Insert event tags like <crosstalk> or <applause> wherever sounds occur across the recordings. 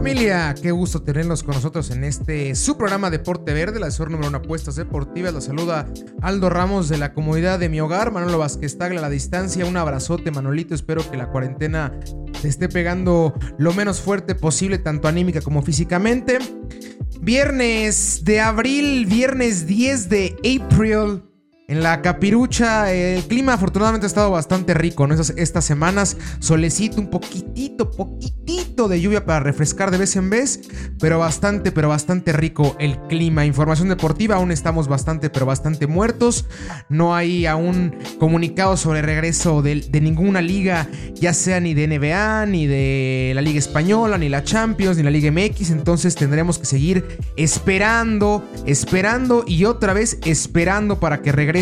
Familia, qué gusto tenerlos con nosotros en este su programa Deporte Verde, el asesor número uno en apuestas deportivas. Los saluda Aldo Ramos de la comodidad de mi hogar, Manolo Vázquez Tagla a la distancia. Un abrazote, Manolito. Espero que la cuarentena te esté pegando lo menos fuerte posible, tanto anímica como físicamente. Viernes de abril, viernes 10 de abril. En la capirucha, el clima afortunadamente ha estado bastante rico, ¿no? estas semanas, solecito, un poquitito, poquitito de lluvia para refrescar de vez en vez, pero bastante, pero bastante rico el clima. Información deportiva, aún estamos bastante, pero bastante muertos. No hay aún comunicado sobre regreso de, de ninguna liga, ya sea ni de NBA, ni de la Liga Española, ni la Champions, ni la Liga MX. Entonces tendremos que seguir esperando, esperando y otra vez esperando para que regrese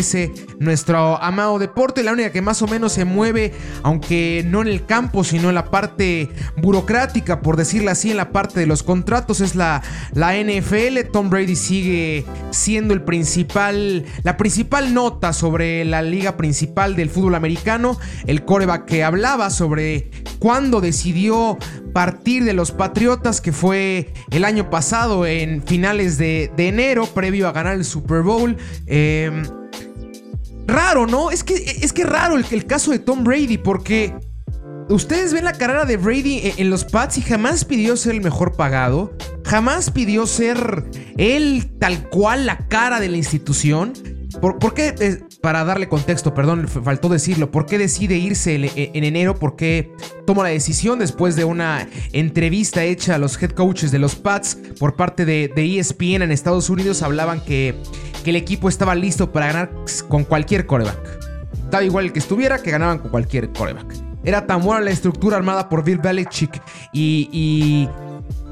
nuestro amado deporte, la única que más o menos se mueve, aunque no en el campo, sino en la parte burocrática, por decirlo así, en la parte de los contratos, es la, la NFL. Tom Brady sigue siendo el principal, la principal nota sobre la liga principal del fútbol americano. El coreback que hablaba sobre cuándo decidió partir de los Patriotas, que fue el año pasado en finales de, enero, previo a ganar el Super Bowl. Eh, raro, ¿no? Es que es que raro el, el caso de Tom Brady, porque ustedes ven la carrera de Brady en, los Pats y jamás pidió ser el mejor pagado, jamás pidió ser él tal cual la cara de la institución. ¿Por, qué? Eh, para darle contexto, perdón, faltó decirlo. ¿Por qué decide irse en, enero? ¿Por qué toma la decisión después de una entrevista hecha a los head coaches de los Pats por parte de, ESPN en Estados Unidos? Hablaban que que el equipo estaba listo para ganar con cualquier coreback. Daba igual el que estuviera, que ganaban con cualquier coreback. Era tan buena la estructura armada por Bill Belichick y,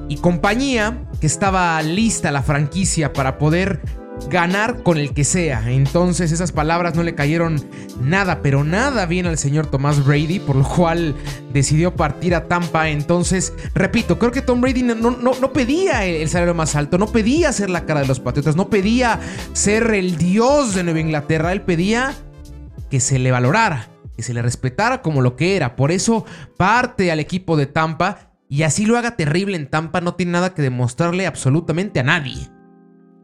y, compañía que estaba lista la franquicia para poder ganar con el que sea. Entonces esas palabras no le cayeron nada, pero nada bien al señor Tomás Brady, por lo cual decidió partir a Tampa. Entonces, repito, creo que Tom Brady no, no, no pedía el salario más alto, no pedía ser la cara de los Patriotas, no pedía ser el dios de Nueva Inglaterra, él pedía que se le valorara, que se le respetara como lo que era. Por eso parte al equipo de Tampa y así lo haga terrible en Tampa, no tiene nada que demostrarle absolutamente a nadie.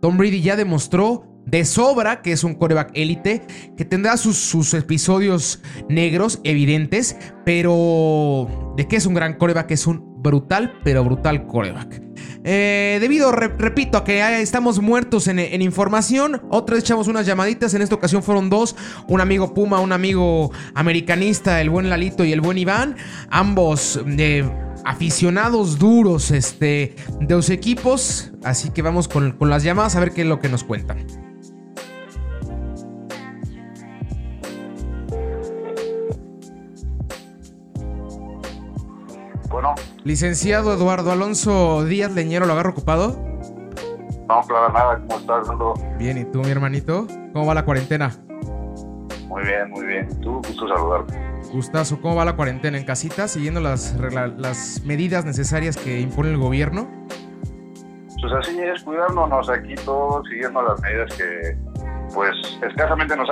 Tom Brady ya demostró de sobra que es un coreback élite, que tendrá sus, episodios negros evidentes, pero de que es un gran coreback, es un brutal, pero brutal coreback. Eh, debido, repito, a que estamos muertos en, información, otra vez echamos unas llamaditas, en esta ocasión fueron dos, un amigo Puma, un amigo americanista, el buen Lalito y el buen Iván, ambos de aficionados duros este, de los equipos. Así que vamos con, las llamadas a ver qué es lo que nos cuentan. Bueno. Licenciado Eduardo Alonso Díaz Leñero, ¿lo agarro ocupado? No, claro, nada, ¿cómo estás, Bien, ¿y tú, mi hermanito? ¿Cómo va la cuarentena? Muy bien, muy bien. Tú, gusto saludarte. Gustazo, ¿cómo va la cuarentena en casita? ¿Siguiendo las, las medidas necesarias que impone el gobierno? Pues así es, cuidándonos aquí todos, siguiendo las medidas que, pues, escasamente nos,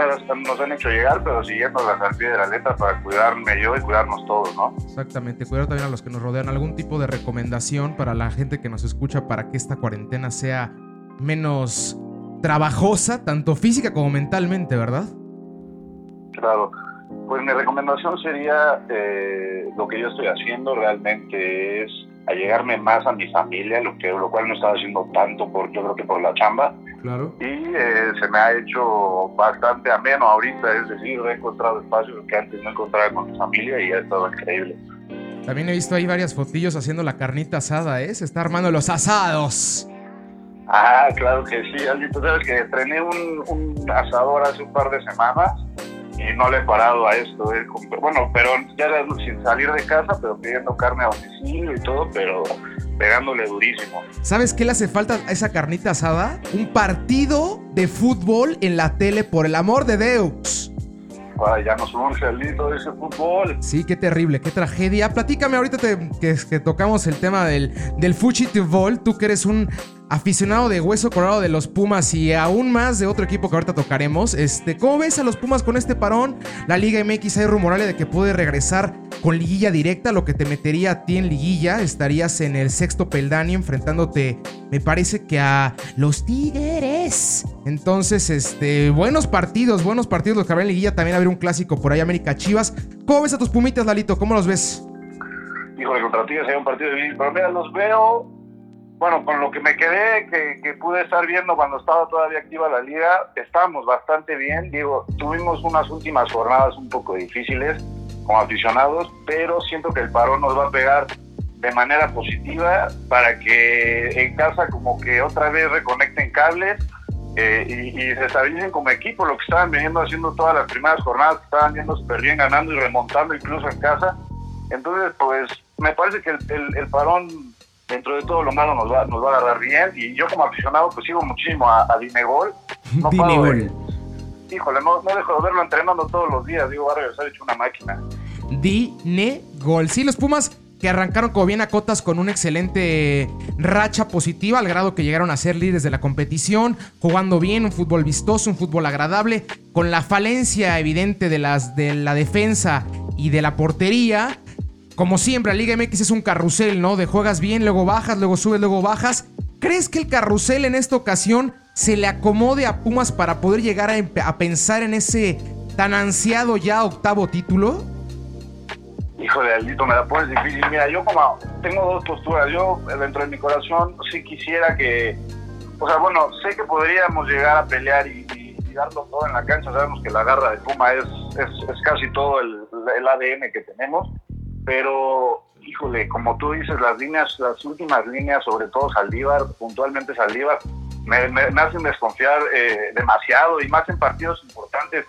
nos han hecho llegar, pero siguiéndolas al pie de la letra para cuidarme yo y cuidarnos todos, ¿no? Exactamente, cuidar también a los que nos rodean. ¿Algún tipo de recomendación para la gente que nos escucha para que esta cuarentena sea menos trabajosa, tanto física como mentalmente, verdad? Claro. Pues mi recomendación sería eh, lo que yo estoy haciendo realmente es allegarme más a mi familia, lo que lo cual no estaba haciendo tanto por yo creo que por la chamba. Claro. Y eh, se me ha hecho bastante ameno ahorita, es decir, he encontrado espacios que antes no encontraba con mi familia y ha estado increíble. También he visto ahí varias fotillos haciendo la carnita asada, ¿eh? Se está armando los asados. Ah, claro que sí, Tú sabes que estrené un, un asador hace un par de semanas y no le he parado a esto. Eh, bueno, pero ya sin salir de casa, pero pidiendo carne a domicilio y todo, pero pegándole durísimo. ¿Sabes qué le hace falta a esa carnita asada? Un partido de fútbol en la tele, por el amor de Deus. temporada ya nos urge el de ese fútbol. Sí, qué terrible, qué tragedia. Platícame ahorita que, que, tocamos el tema del, del Fuchitbol, tú que eres un aficionado de hueso colorado de los Pumas y aún más de otro equipo que ahorita tocaremos. Este, ¿Cómo ves a los Pumas con este parón? La Liga MX hay rumorales de que puede regresar con liguilla directa, lo que te metería a ti en liguilla. Estarías en el sexto peldaño enfrentándote, me parece que a los Tigres. Entonces, este, buenos partidos, buenos partidos los que habrá en liguilla. También habrá un clásico por ahí, América Chivas. ¿Cómo ves a tus Pumitas, Lalito? ¿Cómo los ves? Híjole, contra Tigres hay un partido de Pero mira, los veo bueno, con lo que me quedé, que, pude estar viendo cuando estaba todavía activa la liga, estábamos bastante bien. Digo, tuvimos unas últimas jornadas un poco difíciles como aficionados, pero siento que el parón nos va a pegar de manera positiva para que en casa como que otra vez reconecten cables eh, y, se estabilicen como equipo, lo que estaban viniendo haciendo todas las primeras jornadas, estaban viendo súper bien ganando y remontando incluso en casa. Entonces, pues me parece que el, el parón dentro de todo lo malo nos va, nos va a agarrar bien. Y yo como aficionado pues sigo muchísimo a, a Dinegol. No <laughs> Dinegol. híjole, no, no, dejo de verlo entrenando todos los días. Digo, va a regresar hecho una máquina. Dinegol. Sí, los Pumas que arrancaron como bien a cotas con una excelente racha positiva, al grado que llegaron a ser líderes de la competición, jugando bien, un fútbol vistoso, un fútbol agradable, con la falencia evidente de, las, de la defensa y de la portería, como siempre, la Liga MX es un carrusel, ¿no? De juegas bien, luego bajas, luego subes, luego bajas. ¿Crees que el carrusel en esta ocasión se le acomode a Pumas para poder llegar a, pensar en ese tan ansiado ya octavo título? Híjole, Aldito, me la pones difícil. Mira, yo como tengo dos posturas. Yo, dentro de mi corazón, sí quisiera que... O sea, bueno, sé que podríamos llegar a pelear y, darlo todo en la cancha. Sabemos que la garra de Puma es, es, casi todo el, el ADN que tenemos pero híjole, como tú dices, las líneas, las últimas líneas, sobre todo Saldívar, puntualmente Saldívar, me, me, hacen desconfiar eh, demasiado y más en partidos importantes.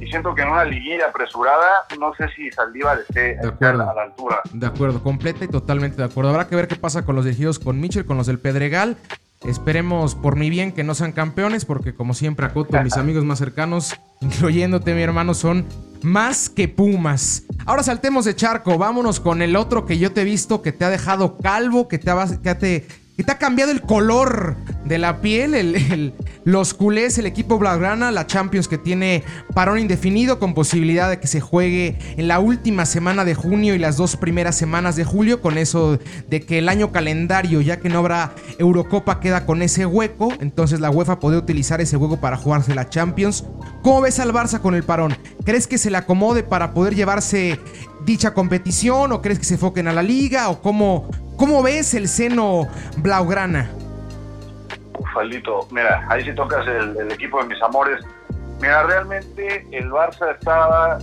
Y siento que en una liguilla apresurada, no sé si Saldívar esté a la altura. De acuerdo, completa y totalmente de acuerdo. Habrá que ver qué pasa con los dirigidos con Mitchell, con los del Pedregal. Esperemos por mi bien que no sean campeones, porque como siempre acoto, <laughs> mis amigos más cercanos, incluyéndote mi hermano, son más que Pumas. Ahora saltemos de charco, vámonos con el otro que yo te he visto que te ha dejado calvo, que te ha, que te, que te ha cambiado el color de la piel, el, los culés, el equipo Blaugrana, la Champions que tiene parón indefinido con posibilidad de que se juegue en la última semana de junio y las dos primeras semanas de julio, con eso de que el año calendario, ya que no habrá Eurocopa, queda con ese hueco, entonces la UEFA puede utilizar ese hueco para jugarse la Champions. ¿Cómo ves al Barça con el parón? ¿Crees que se le acomode para poder llevarse dicha competición o crees que se enfoquen a la liga o cómo, cómo ves el seno Blaugrana? Faldito, mira, ahí sí tocas el, equipo de mis amores. Mira, realmente el Barça estaba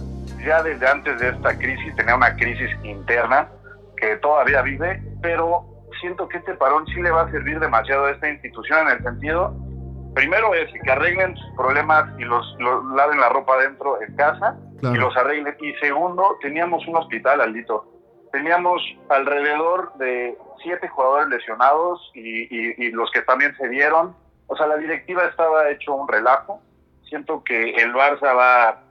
ya desde antes de esta crisis, tenía una crisis interna que todavía vive, pero siento que este parón sí le va a servir demasiado a esta institución en el sentido, primero es que arreglen sus problemas y los, laven la ropa dentro en casa y los arreglen. Y segundo, teníamos un hospital, Aldito. Teníamos alrededor de siete jugadores lesionados y, los que también se dieron. O sea, la directiva estaba hecho un relajo. Siento que el Barça va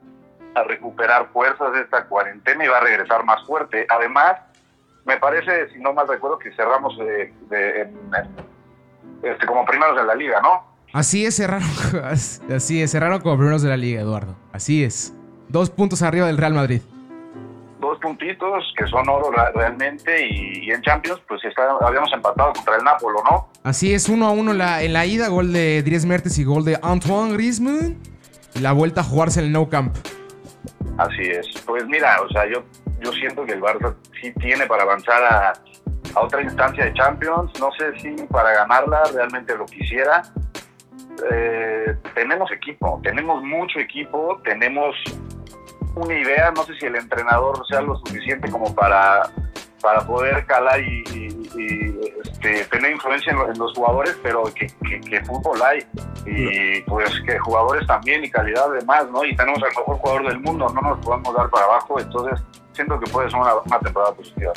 a recuperar fuerzas de esta cuarentena y va a regresar más fuerte. Además, me parece, si no mal recuerdo, que cerramos de, este, como primeros de la liga, ¿no? Así es, cerraron, <laughs> así es, cerraron como primeros de la liga, Eduardo. Así es. Dos puntos arriba del Real Madrid dos puntitos que son oro realmente y, en Champions pues habíamos empatado contra el Napolo, ¿no? Así es, uno a uno la, en la ida, gol de Dries Mertes y gol de Antoine Griezmann. Y la vuelta a jugarse en el No Camp. Así es. Pues mira, o sea, yo, yo siento que el Barça sí tiene para avanzar a, a otra instancia de Champions. No sé si para ganarla realmente lo quisiera. Eh, tenemos equipo, tenemos mucho equipo, tenemos una idea, no sé si el entrenador sea lo suficiente como para, para poder calar y, este, tener influencia en, los jugadores, pero que, que, fútbol hay y pues que jugadores también y calidad además, ¿no? Y tenemos al mejor jugador del mundo, no nos podemos dar para abajo, entonces siento que puede ser una, temporada positiva.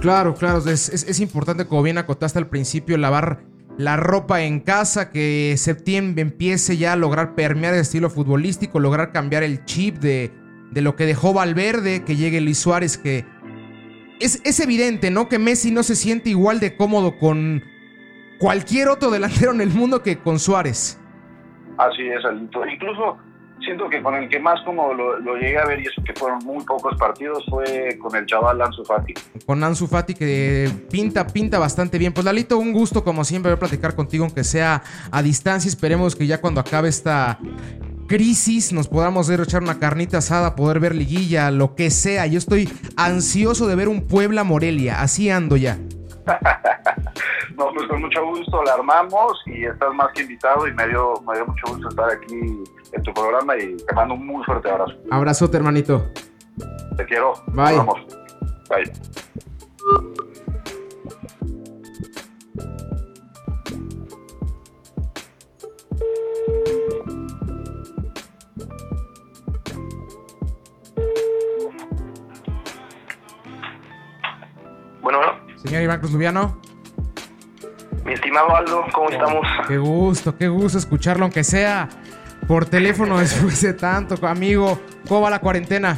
Claro, claro, es, es, es importante, como bien acotaste al principio, lavar la ropa en casa, que septiembre empiece ya a lograr permear el estilo futbolístico, lograr cambiar el chip de de lo que dejó Valverde, que llegue Luis Suárez, que es, es evidente, ¿no? Que Messi no se siente igual de cómodo con cualquier otro delantero en el mundo que con Suárez. Así es. Incluso siento que con el que más como lo, llegué a ver y eso que fueron muy pocos partidos fue con el chaval Ansu Fati. Con Ansu Fati que pinta, pinta bastante bien. Pues Lalito, un gusto como siempre platicar contigo aunque sea a distancia. Esperemos que ya cuando acabe esta crisis nos podamos ir echar una carnita asada, poder ver liguilla, lo que sea. Yo estoy ansioso de ver un Puebla Morelia, así ando ya. <laughs> no, pues con mucho gusto la armamos y estás más que invitado y me dio, me dio mucho gusto estar aquí en tu programa y te mando un muy fuerte abrazo. Abrazote, hermanito. Te quiero. Bye. Vamos. Bye. Señor Iván Cruz Lubiano. mi estimado Aldo, ¿cómo estamos? Qué gusto, qué gusto escucharlo, aunque sea por teléfono <laughs> después de tanto, amigo. ¿Cómo va la cuarentena?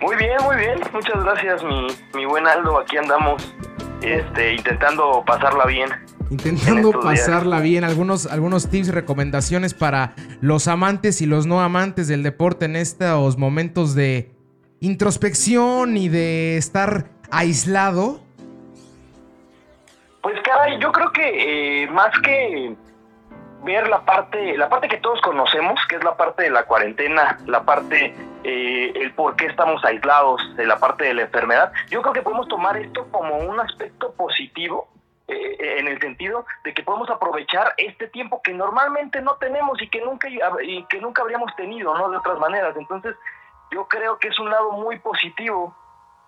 Muy bien, muy bien. Muchas gracias, mi, mi buen Aldo. Aquí andamos este, intentando pasarla bien. Intentando días. pasarla bien, algunos, algunos tips y recomendaciones para los amantes y los no amantes del deporte en estos momentos de introspección y de estar aislado. Pues caray, yo creo que eh, más que ver la parte, la parte que todos conocemos, que es la parte de la cuarentena, la parte, eh, el por qué estamos aislados, de la parte de la enfermedad, yo creo que podemos tomar esto como un aspecto positivo, eh, en el sentido de que podemos aprovechar este tiempo que normalmente no tenemos y que nunca y que nunca habríamos tenido, ¿no? De otras maneras. Entonces, yo creo que es un lado muy positivo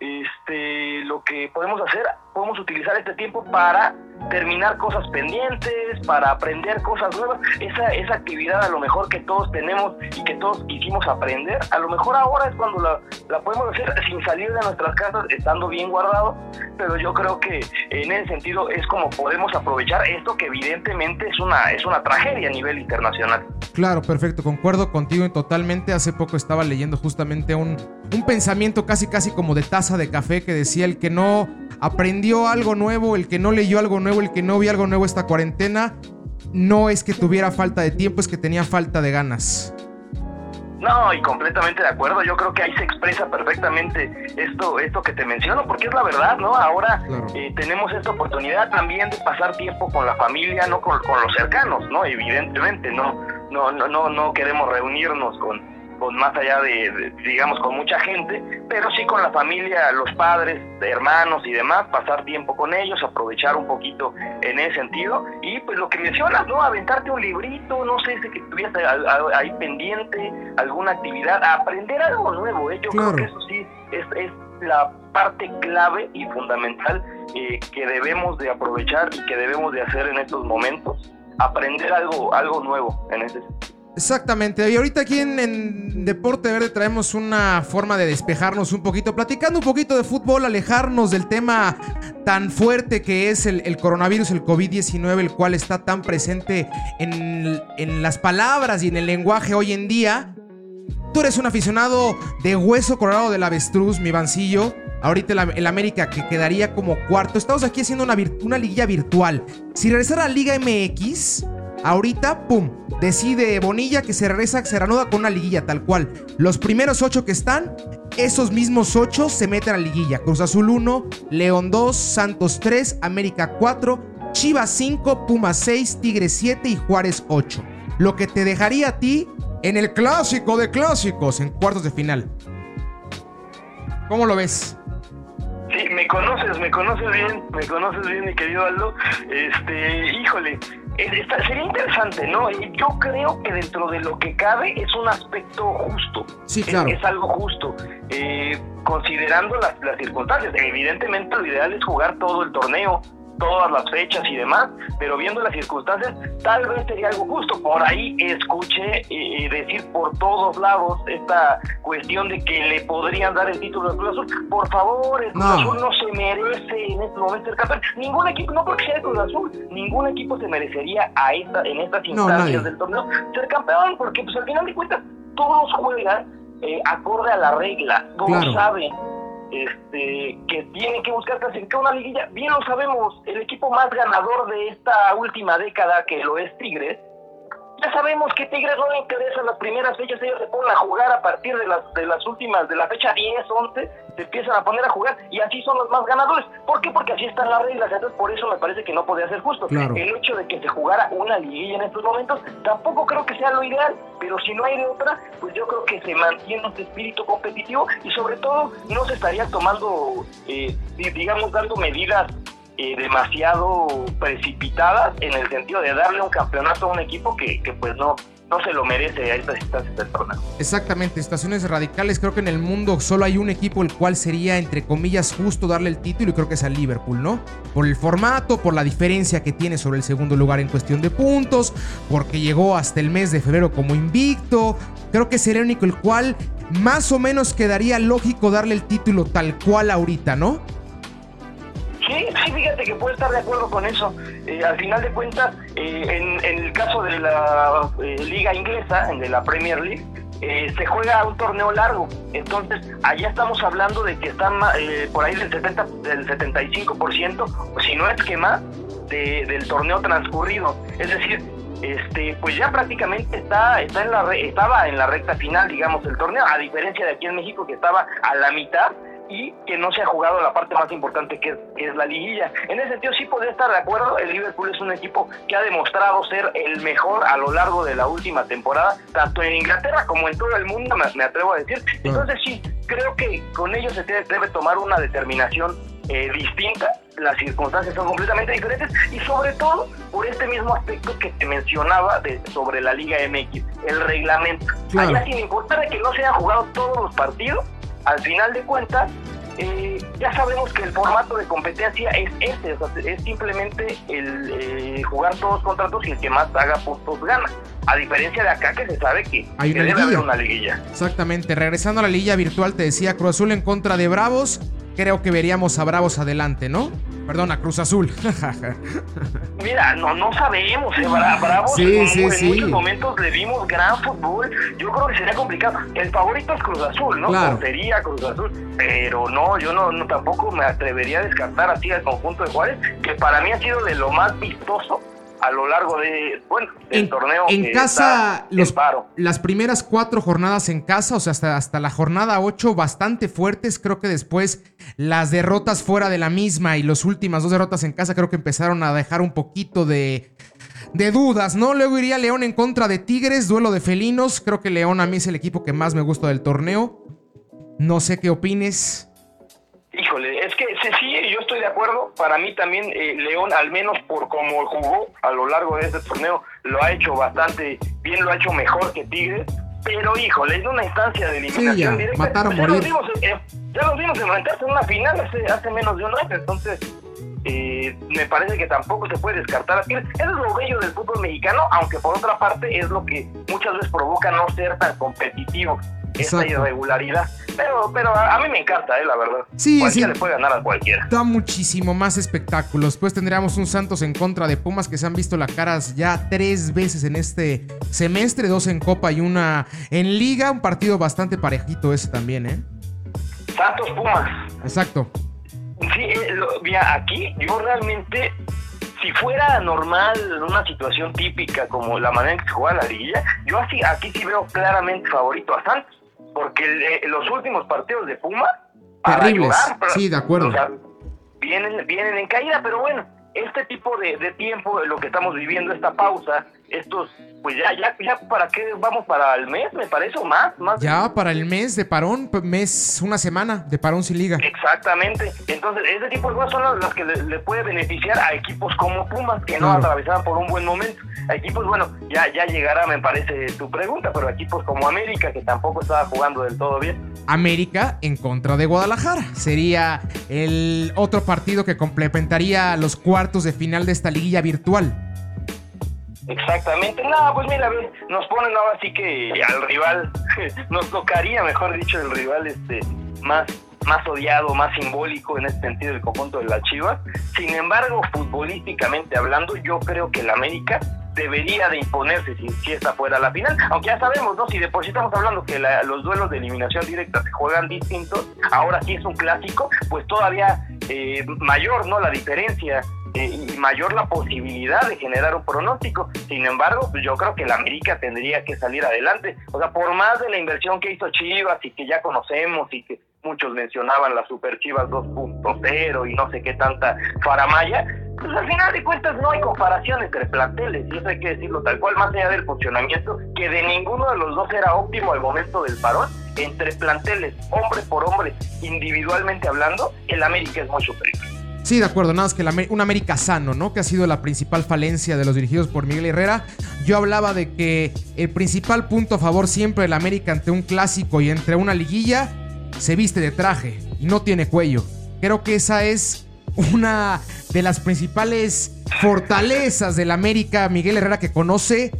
este lo que podemos hacer podemos utilizar este tiempo para terminar cosas pendientes para aprender cosas nuevas esa esa actividad a lo mejor que todos tenemos y que todos quisimos aprender a lo mejor ahora es cuando la, la podemos hacer sin salir de nuestras casas estando bien guardados pero yo creo que en ese sentido es como podemos aprovechar esto que evidentemente es una es una tragedia a nivel internacional Claro, perfecto, concuerdo contigo totalmente. Hace poco estaba leyendo justamente un, un pensamiento casi casi como de taza de café que decía el que no aprendió algo nuevo, el que no leyó algo nuevo, el que no vio algo nuevo esta cuarentena, no es que tuviera falta de tiempo, es que tenía falta de ganas. No, y completamente de acuerdo. Yo creo que ahí se expresa perfectamente esto, esto que te menciono, porque es la verdad, ¿no? Ahora Claro. eh, tenemos esta oportunidad también de pasar tiempo con la familia, no con, con los cercanos, ¿no? Evidentemente, no, no, no, no, no queremos reunirnos con, con más allá de, de, digamos, con mucha gente, pero sí con la familia, los padres, hermanos y demás, pasar tiempo con ellos, aprovechar un poquito en ese sentido. Y pues lo que mencionas, ¿no? Aventarte un librito, no sé, si que estuvieras ahí pendiente, alguna actividad, aprender algo nuevo, ¿eh? Yo Claro. creo que eso sí es, es la parte clave y fundamental eh, que debemos de aprovechar y que debemos de hacer en estos momentos, aprender algo, algo nuevo en ese sentido. Exactamente, y ahorita aquí en, Deporte Verde traemos una forma de despejarnos un poquito, platicando un poquito de fútbol, alejarnos del tema tan fuerte que es el, coronavirus, el COVID-19, el cual está tan presente en, en las palabras y en el lenguaje hoy en día. Tú eres un aficionado de hueso colorado del avestruz, mi vancillo. Ahorita el, Am- el América que quedaría como cuarto. Estamos aquí haciendo una, una liguilla virtual. Si regresara a Liga MX, ahorita, pum, decide Bonilla que se regresa, se reanuda con una liguilla tal cual. Los primeros ocho que están, esos mismos ocho se meten a la liguilla. Cruz Azul 1, León 2, Santos 3, América 4, Chivas 5, Pumas 6, Tigres 7 y Juárez 8. Lo que te dejaría a ti en el clásico de clásicos en cuartos de final. ¿Cómo lo ves? Sí, me conoces, me conoces bien, me conoces bien, mi querido Aldo. Este, híjole, está- sería interesante, ¿no? Yo creo que dentro de lo que cabe es un aspecto justo. Sí, Es- claro. Es, algo justo. Eh, considerando las, las circunstancias, evidentemente lo ideal es jugar todo el torneo, todas las fechas y demás, pero viendo las circunstancias, tal vez sería algo justo. Por ahí escuché eh, decir por todos lados esta cuestión de que le podrían dar el título al Cruz Azul. Por favor, el Cruz No. Azul no se merece en este momento ser campeón. Ningún equipo, no porque sea el Cruz Azul, ningún equipo se merecería a esta, en estas instancias del torneo ser campeón, porque pues al final de cuentas todos juegan eh, acorde a la regla. Como sabe este, que tiene que buscar clasificar una liguilla. Bien lo sabemos, el equipo más ganador de esta última década, que lo es Tigres, ya sabemos que Tigres no le interesa las primeras fechas, ellos se ponen a jugar a partir de las, de las últimas, de la fecha 10, 11, se empiezan a poner a jugar y así son los más ganadores. ¿Por qué? Porque así están las reglas, entonces por eso me parece que no podía ser justo. El hecho de que se jugara una liguilla en estos momentos tampoco creo que sea lo ideal, pero si no hay de otra, pues yo creo que se mantiene este espíritu competitivo y sobre todo no se estaría tomando, eh, digamos, dando medidas demasiado precipitadas en el sentido de darle un campeonato a un equipo que, que pues no, no se lo merece a estas instancias del torneo. Exactamente, estaciones radicales. Creo que en el mundo solo hay un equipo el cual sería, entre comillas, justo darle el título y creo que es al Liverpool, ¿no? Por el formato, por la diferencia que tiene sobre el segundo lugar en cuestión de puntos, porque llegó hasta el mes de febrero como invicto. Creo que sería único el cual más o menos quedaría lógico darle el título tal cual ahorita, ¿no? Sí, sí, fíjate que puedo estar de acuerdo con eso. Eh, al final de cuentas, eh, en, el caso de la eh, liga inglesa, de la Premier League, se juega un torneo largo. Entonces, allá estamos hablando de que están por ahí del 70, del 75%, si no es que más, del torneo transcurrido. Es decir, este, pues ya prácticamente está, está en la, estaba en la recta final, digamos, el torneo, a diferencia de aquí en México que estaba a la mitad y que no se ha jugado la parte más importante que es, la liguilla. En ese sentido sí podría estar de acuerdo, el Liverpool es un equipo que ha demostrado ser el mejor a lo largo de la última temporada, tanto en Inglaterra como en todo el mundo, me, atrevo a decir. Entonces sí, creo que con ellos se debe, tomar una determinación eh, distinta, las circunstancias son completamente diferentes y sobre todo por este mismo aspecto que te mencionaba de, sobre la Liga MX, el reglamento. Allá sin importar de que no se hayan jugado todos los partidos, al final de cuentas, eh, ya sabemos que el formato de competencia es este, es simplemente el eh, jugar todos contra todos y el que más haga puntos gana. A diferencia de acá que se sabe que, Hay una debe haber una liguilla. Exactamente, regresando a la liguilla virtual, te decía Cruz Azul en contra de Bravos creo que veríamos a Bravos adelante, ¿no? Perdona, Cruz Azul. <laughs> Mira, no, no sabemos, ¿eh? Bravos sí, en, sí, en muchos momentos le vimos gran fútbol. Yo creo que sería complicado. El favorito es Cruz Azul, ¿no? Claro. Sería Cruz Azul. Pero no, yo no, no tampoco me atrevería a descartar así al conjunto de Juárez, que para mí ha sido de lo más vistoso a lo largo de, bueno, del torneo. En casa, los, las primeras cuatro jornadas en casa, o sea, hasta, hasta la jornada ocho, bastante fuertes. Creo que después las derrotas fuera de la misma y las últimas dos derrotas en casa creo que empezaron a dejar un poquito de, de dudas, ¿no? Luego iría León en contra de Tigres, duelo de felinos. Creo que León a mí es el equipo que más me gusta del torneo. No sé qué opines. Híjole, es que sí, yo estoy de acuerdo. Para mí también eh, León, al menos por cómo jugó a lo largo de este torneo, lo ha hecho bastante bien, lo ha hecho mejor que Tigres. Pero híjole, es una instancia de eliminación directa. Mataron ya, Los vimos, eh, ya los vimos enfrentarse en una final hace, hace menos de un año, entonces eh, me parece que tampoco se puede descartar a Tigres. Eso es lo bello del fútbol mexicano, aunque por otra parte es lo que muchas veces provoca no ser tan competitivo esa irregularidad. Pero, pero a, mí me encanta, eh, la verdad. Sí, cualquiera le puede ganar a cualquiera. Da muchísimo más espectáculos. Pues tendríamos un Santos en contra de Pumas que se han visto la caras ya tres veces en este semestre, dos en Copa y una en Liga. Un partido bastante parejito ese también, ¿eh? Santos Pumas. Exacto. Sí, eh, mira, aquí yo realmente si fuera normal, una situación típica como la manera en que se juega la liguilla, yo así aquí sí veo claramente favorito a Santos porque eh, los últimos partidos de Puma terribles. sí de acuerdo. vienen vienen en caída pero bueno este tipo de, de tiempo lo que estamos viviendo esta pausa estos, pues ya, ya, ya, ¿para qué vamos? ¿Para el mes, me parece, o más? más? Ya, para el mes de parón, mes, una semana de parón sin liga. Exactamente. Entonces, ese tipo de cosas son las, que le, puede beneficiar a equipos como Pumas, que no atravesaban por un buen momento. A equipos, bueno, ya, ya llegará, me parece, tu pregunta, pero equipos como América, que tampoco estaba jugando del todo bien. América en contra de Guadalajara. Sería el otro partido que complementaría los cuartos de final de esta liguilla virtual. Exactamente, no, pues mira, nos ponen ahora sí que al rival, <laughs> nos tocaría, mejor dicho, el rival este más, más odiado, más simbólico en este sentido el conjunto de la Chivas. Sin embargo, futbolísticamente hablando, yo creo que el América debería de imponerse si, si esta fuera la final. Aunque ya sabemos, ¿no? Si de por sí estamos hablando que los duelos de eliminación directa se juegan distintos, ahora sí es un clásico, pues todavía eh, mayor, ¿no? La diferencia eh, y mayor la posibilidad de generar un pronóstico. Sin embargo, pues yo creo que la América tendría que salir adelante. O sea, por más de la inversión que hizo Chivas y que ya conocemos y que muchos mencionaban las Super Chivas 2.0 y no sé qué tanta faramaya, pues al final de cuentas no hay comparación entre planteles, y eso hay que decirlo tal cual, más allá del funcionamiento, que de ninguno de los dos era óptimo al momento del parón, entre planteles, hombre por hombre, individualmente hablando, el América es muy superior. Sí, de acuerdo, nada más que un América sano, ¿no? Que ha sido la principal falencia de los dirigidos por Miguel Herrera. Yo hablaba de que el principal punto a favor siempre del América ante un clásico y entre una liguilla se viste de traje y no tiene cuello. Creo que esa es una de las principales fortalezas del América Miguel Herrera que conoce.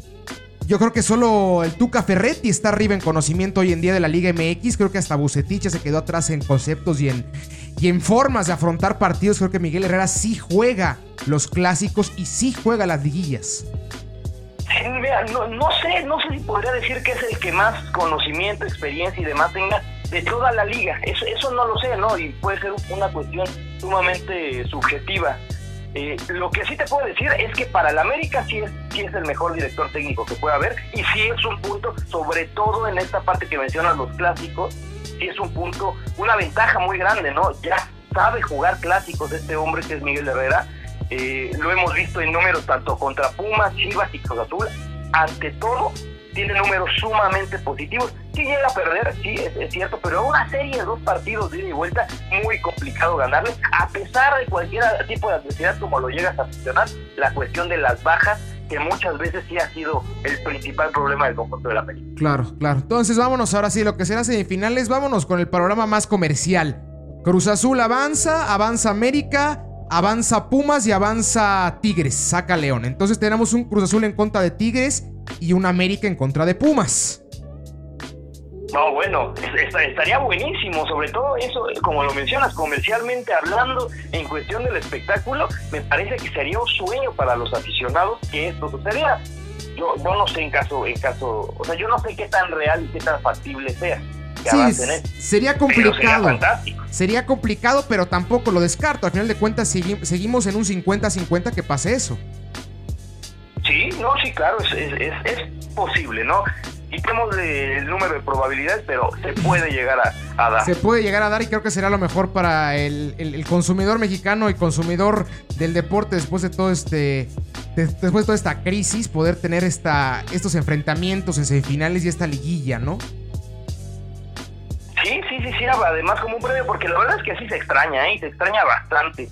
Yo creo que solo el Tuca Ferretti está arriba en conocimiento hoy en día de la Liga MX. Creo que hasta Bucetich se quedó atrás en conceptos y en, y en formas de afrontar partidos. Creo que Miguel Herrera sí juega los clásicos y sí juega las liguillas. no, no, sé, no sé si podría decir que es el que más conocimiento, experiencia y demás tenga de toda la liga. Eso, eso no lo sé, ¿no? Y puede ser una cuestión sumamente subjetiva. Eh, lo que sí te puedo decir es que para el América sí es, sí es el mejor director técnico que puede haber y sí es un punto, sobre todo en esta parte que mencionan los clásicos, sí es un punto, una ventaja muy grande, ¿no? Ya sabe jugar clásicos este hombre que es Miguel Herrera. Eh, lo hemos visto en números tanto contra Pumas, Chivas y Cruz. Ante todo, tiene números sumamente positivos. Sí llega a perder, sí, es, cierto, pero una serie de dos partidos de ida y vuelta, muy complicado ganarle, a pesar de cualquier tipo de adversidad como lo llegas a mencionar, la cuestión de las bajas, que muchas veces sí ha sido el principal problema del conjunto de la película. Claro, claro. Entonces vámonos ahora sí, lo que será semifinales, vámonos con el panorama más comercial. Cruz Azul avanza, avanza América, avanza Pumas y avanza Tigres, saca León. Entonces tenemos un Cruz Azul en contra de Tigres y un América en contra de Pumas. No, bueno, estaría buenísimo, sobre todo eso, como lo mencionas, comercialmente hablando, en cuestión del espectáculo, me parece que sería un sueño para los aficionados que esto sucediera. Yo, yo no sé en caso, en caso, o sea, yo no sé qué tan real y qué tan factible sea. sí, sería complicado. Sería, complicado, pero tampoco lo descarto. Al final de cuentas, seguimos en un 50-50 que pase eso. Sí, no, sí, claro, es, es, es posible, ¿no? Quitemos el número de probabilidades, pero se puede llegar a, dar. Se puede llegar a dar y creo que será lo mejor para el, el, consumidor mexicano y consumidor del deporte después de todo este. después de toda esta crisis, poder tener esta, estos enfrentamientos en semifinales y esta liguilla, ¿no? Sí, sí, sí, sí, además como un premio, porque la verdad es que así se extraña, ¿eh? Se extraña bastante.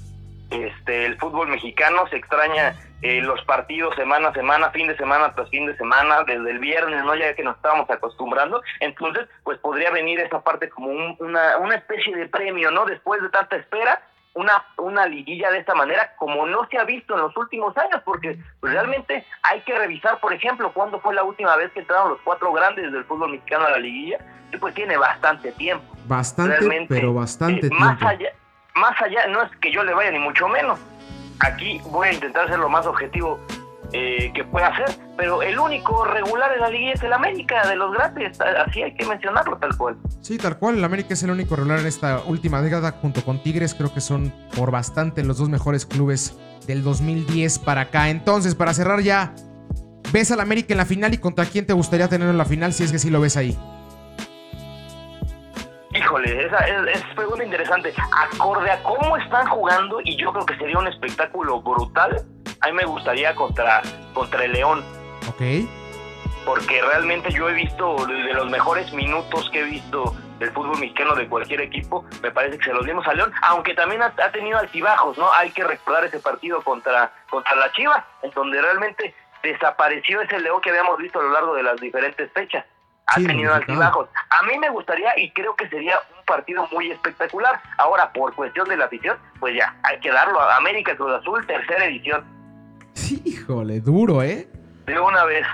Este, el fútbol mexicano se extraña eh, los partidos semana a semana, fin de semana tras fin de semana, desde el viernes, ¿no? Ya que nos estábamos acostumbrando. Entonces, pues podría venir esa parte como una, una especie de premio, ¿no? Después de tanta espera, una, una liguilla de esta manera, como no se ha visto en los últimos años, porque pues, realmente hay que revisar, por ejemplo, cuándo fue la última vez que entraron los cuatro grandes del fútbol mexicano a la liguilla, y pues tiene bastante tiempo. Bastante, pero bastante eh, tiempo. Más allá, más allá, no es que yo le vaya ni mucho menos, aquí voy a intentar ser lo más objetivo eh, que pueda ser, pero el único regular en la liga es el América de los grandes, así hay que mencionarlo tal cual. Sí, tal cual, el América es el único regular en esta última década junto con Tigres, creo que son por bastante los dos mejores clubes del 2010 para acá. Entonces, para cerrar ya, ¿ves al América en la final y contra quién te gustaría tener en la final si es que sí lo ves ahí? Híjole, esa es, pregunta interesante. Acorde a cómo están jugando, y yo creo que sería un espectáculo brutal, a mí me gustaría contra, contra el León. Ok. Porque realmente yo he visto, de los mejores minutos que he visto del fútbol mexicano de cualquier equipo, me parece que se los dimos a León, aunque también ha, tenido altibajos, ¿no? Hay que recordar ese partido contra, contra la Chivas, en donde realmente desapareció ese León que habíamos visto a lo largo de las diferentes fechas ha tenido altibajos. A mí me gustaría y creo que sería un partido muy espectacular. Ahora, por cuestión de la afición, pues ya, hay que darlo a América Cruz Azul, tercera edición. Híjole, duro, ¿eh? De una vez.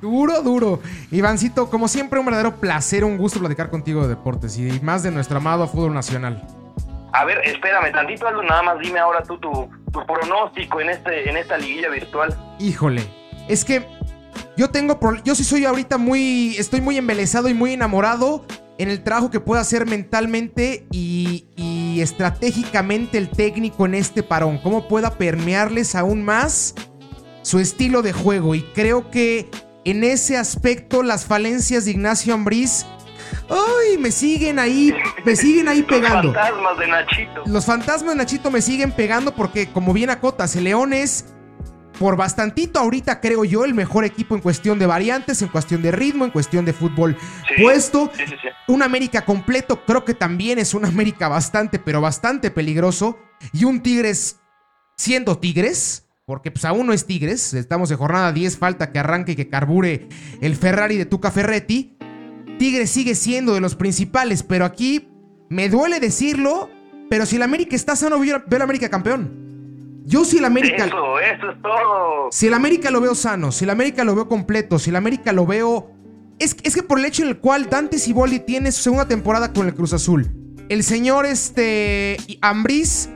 Duro, duro. Ivancito, como siempre, un verdadero placer, un gusto platicar contigo de deportes y más de nuestro amado fútbol nacional. A ver, espérame tantito, Aldo, nada más dime ahora tú tu, tu pronóstico en, este, en esta liguilla virtual. Híjole, es que yo tengo, yo sí soy ahorita muy, estoy muy embelesado y muy enamorado en el trabajo que puede hacer mentalmente y, y estratégicamente el técnico en este parón. Cómo pueda permearles aún más su estilo de juego. Y creo que en ese aspecto las falencias de Ignacio Ambriz ¡Ay! Me siguen ahí, me siguen ahí <laughs> pegando. Los fantasmas de Nachito. Los fantasmas de Nachito me siguen pegando porque, como bien acotas, el León es por bastantito ahorita, creo yo, el mejor equipo en cuestión de variantes, en cuestión de ritmo, en cuestión de fútbol puesto. un América completo, creo que también es un América bastante, pero bastante peligroso. Y un Tigres siendo Tigres, porque pues aún no es Tigres, estamos de jornada 10, falta que arranque y que carbure el Ferrari de Tuca Ferretti. Tigres sigue siendo de los principales, pero aquí me duele decirlo, pero si el América está sano, veo el América campeón. Yo si el América... Eso, eso es todo. Si el América lo veo sano, si el América lo veo completo, si el América lo veo... Es, es que por el hecho en el cual Dante Siboldi tiene su segunda temporada con el Cruz Azul. El señor este Ambriz,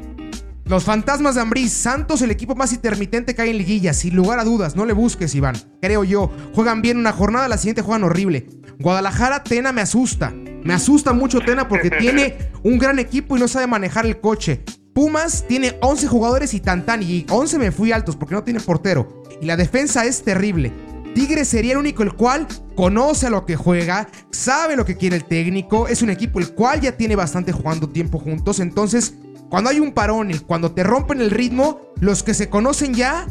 los fantasmas de Ambriz, Santos, el equipo más intermitente que hay en liguilla, sin lugar a dudas, no le busques, Iván. Creo yo. Juegan bien una jornada, la siguiente juegan horrible. Guadalajara, Tena me asusta. Me asusta mucho Tena porque tiene <laughs> un gran equipo y no sabe manejar el coche. Pumas tiene 11 jugadores y Tantan y 11 me fui altos porque no tiene portero. Y la defensa es terrible. Tigres sería el único el cual conoce a lo que juega, sabe lo que quiere el técnico, es un equipo el cual ya tiene bastante jugando tiempo juntos, entonces cuando hay un parón y cuando te rompen el ritmo, los que se conocen ya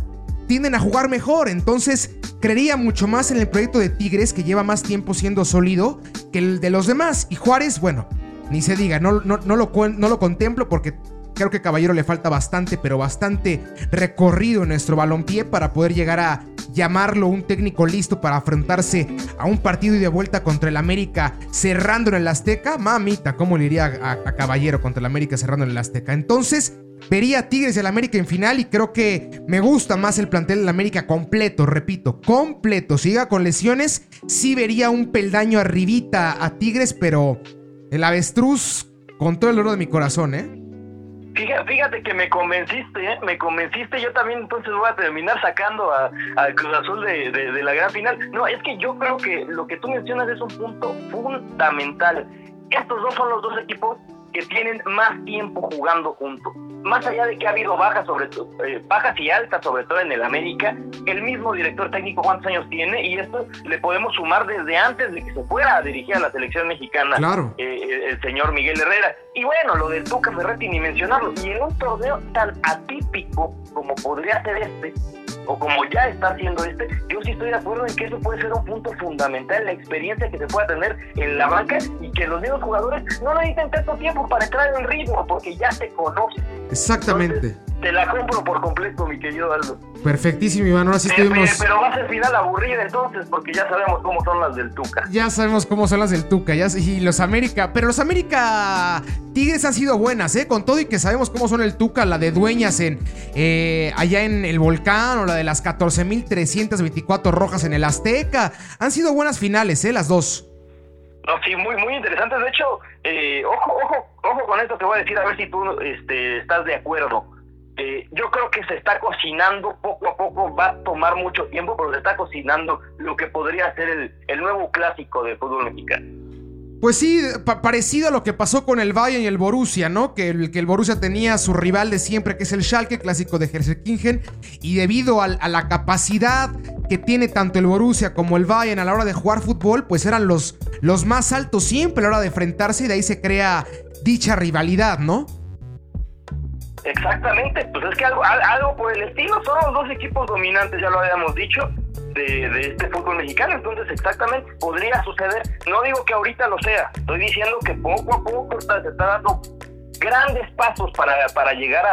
tienden a jugar mejor. Entonces, creería mucho más en el proyecto de Tigres, que lleva más tiempo siendo sólido, que el de los demás. Y Juárez, bueno, ni se diga, no, no, no, lo, no lo contemplo porque creo que Caballero le falta bastante, pero bastante recorrido en nuestro balompié para poder llegar a llamarlo un técnico listo para enfrentarse a un partido y de vuelta contra el América cerrando en el Azteca. Mamita, ¿cómo le iría a, Caballero contra el América cerrando en el Azteca? Entonces, Vería a Tigres del América en final y creo que me gusta más el plantel del América completo, repito, completo. Siga con lesiones, sí vería un peldaño arribita a Tigres, pero el avestruz con todo el oro de mi corazón, ¿eh? Fíjate, que me convenciste, ¿eh? me convenciste. Yo también entonces voy a terminar sacando al Cruz Azul de, de la gran final. No, es que yo creo que lo que tú mencionas es un punto fundamental. Estos dos son los dos equipos que tienen más tiempo jugando juntos. Más allá de que ha habido bajas, sobre eh, bajas y altas, sobre todo en el América, el mismo director técnico cuántos años tiene y esto le podemos sumar desde antes de que se fuera a dirigir a la selección mexicana eh, el señor Miguel Herrera. Y bueno, lo del Tuca Ferretti ni mencionarlo. Y en un torneo tan atípico como podría ser este, o como ya está haciendo este, yo sí estoy de acuerdo en que eso puede ser un punto fundamental, la experiencia que se pueda tener en la banca y que los mismos jugadores no necesiten tanto tiempo para entrar en el ritmo, porque ya se conocen. Exactamente. te la compro por completo, mi querido Aldo. Perfectísimo, Iván. Ahora sí estuvimos. Pero, va a ser final aburrida entonces, porque ya sabemos cómo son las del Tuca. Ya sabemos cómo son las del Tuca, ya y los América. Pero los América Tigres han sido buenas, ¿eh? Con todo y que sabemos cómo son el Tuca, la de Dueñas en eh, allá en el Volcán o la de las 14.324 rojas en el Azteca. Han sido buenas finales, ¿eh? Las dos. No, sí, muy, muy interesantes. De hecho, eh, ojo, ojo, ojo con esto, te voy a decir a ver si tú este, estás de acuerdo. Eh, yo creo que se está cocinando poco a poco, va a tomar mucho tiempo, pero se está cocinando lo que podría ser el, el nuevo clásico del fútbol mexicano. Pues sí, parecido a lo que pasó con el Bayern y el Borussia, ¿no? Que el, que el Borussia tenía su rival de siempre, que es el Schalke, clásico de Helsinki, y debido a, la capacidad que tiene tanto el Borussia como el Bayern a la hora de jugar fútbol, pues eran los, los más altos siempre a la hora de enfrentarse y de ahí se crea dicha rivalidad, ¿no? Exactamente, pues es que algo, algo por el estilo, son los dos equipos dominantes, ya lo habíamos dicho, de, este fútbol mexicano. Entonces, exactamente, podría suceder. No digo que ahorita lo sea, estoy diciendo que poco a poco está, se está dando grandes pasos para, para llegar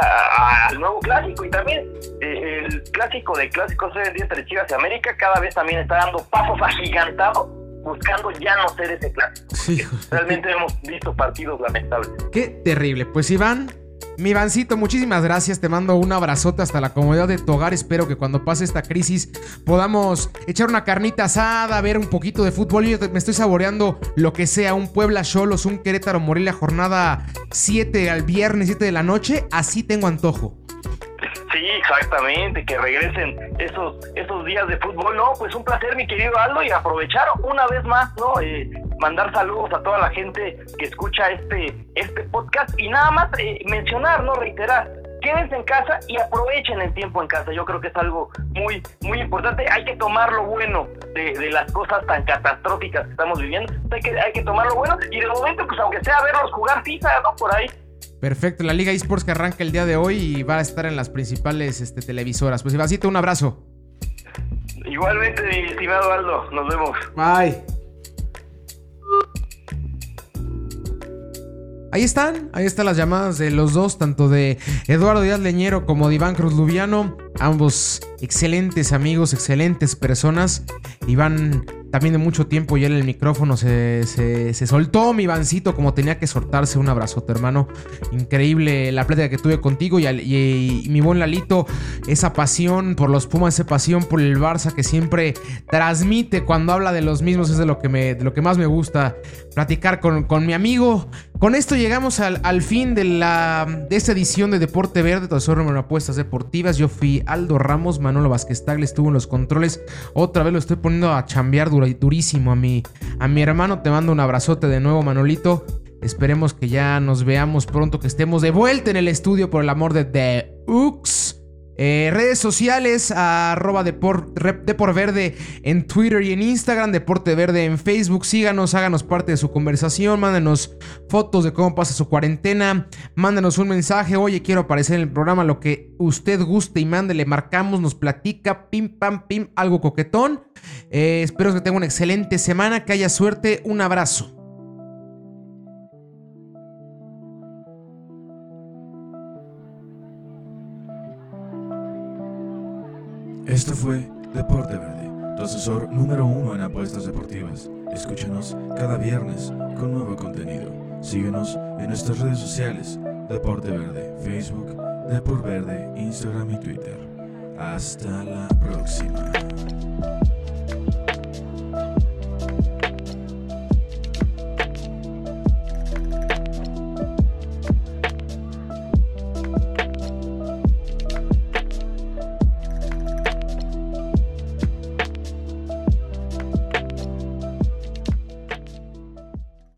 al nuevo clásico y también eh, el clásico de clásicos hoy entre Chivas y América cada vez también está dando pasos agigantados buscando ya no ser ese clásico. Realmente hemos visto partidos lamentables. Qué terrible. Pues Iván, mi Vancito, muchísimas gracias. Te mando un abrazote hasta la comodidad de tu hogar. Espero que cuando pase esta crisis podamos echar una carnita asada, ver un poquito de fútbol. Yo me estoy saboreando lo que sea, un Puebla Cholos, un Querétaro Morelia, jornada 7 al viernes, 7 de la noche. Así tengo antojo. Sí, exactamente, que regresen esos esos días de fútbol. No, pues un placer, mi querido Aldo, y aprovechar una vez más, ¿no? Eh, mandar saludos a toda la gente que escucha este este podcast y nada más eh, mencionar, no reiterar, quédense en casa y aprovechen el tiempo en casa. Yo creo que es algo muy, muy importante. Hay que tomar lo bueno de, las cosas tan catastróficas que estamos viviendo. Hay que, hay que tomar lo bueno y de momento, pues aunque sea verlos jugar FIFA, ¿no? Por ahí. Perfecto, la Liga eSports que arranca el día de hoy y va a estar en las principales este, televisoras. Pues Ivacito, un abrazo. Igualmente, mi estimado Aldo, nos vemos. Bye. Ahí están, ahí están las llamadas de los dos, tanto de Eduardo Díaz Leñero como de Iván Cruz Lubiano, ambos excelentes amigos, excelentes personas. Iván también de mucho tiempo ya en el micrófono se, se, soltó mi Ivancito como tenía que soltarse. Un abrazote, hermano. Increíble la plática que tuve contigo y, y, mi buen Lalito, esa pasión por los Pumas, esa pasión por el Barça que siempre transmite cuando habla de los mismos, es de lo que, me, de lo que más me gusta platicar con, con mi amigo. Con esto llegamos al, al, fin de, la, de esta edición de Deporte Verde, Tesoro número apuestas deportivas. Yo fui Aldo Ramos, Manolo Vázquez Tagle estuvo en los controles. Otra vez lo estoy poniendo a chambear durísimo a mi, a mi hermano. Te mando un abrazote de nuevo, Manolito. Esperemos que ya nos veamos pronto, que estemos de vuelta en el estudio por el amor de The Ux. Eh, redes sociales, arroba Verde en Twitter y en Instagram, Deporte Verde en Facebook. Síganos, háganos parte de su conversación, mándenos fotos de cómo pasa su cuarentena, mándenos un mensaje, oye, quiero aparecer en el programa, lo que usted guste y mande, le marcamos, nos platica, pim, pam, pim, algo coquetón. Eh, espero que tenga una excelente semana, que haya suerte, un abrazo. Esto fue Deporte Verde, tu asesor número uno en apuestas deportivas. Escúchanos cada viernes con nuevo contenido. Síguenos en nuestras redes sociales, Deporte Verde, Facebook, Deporte Verde, Instagram y Twitter. Hasta la próxima.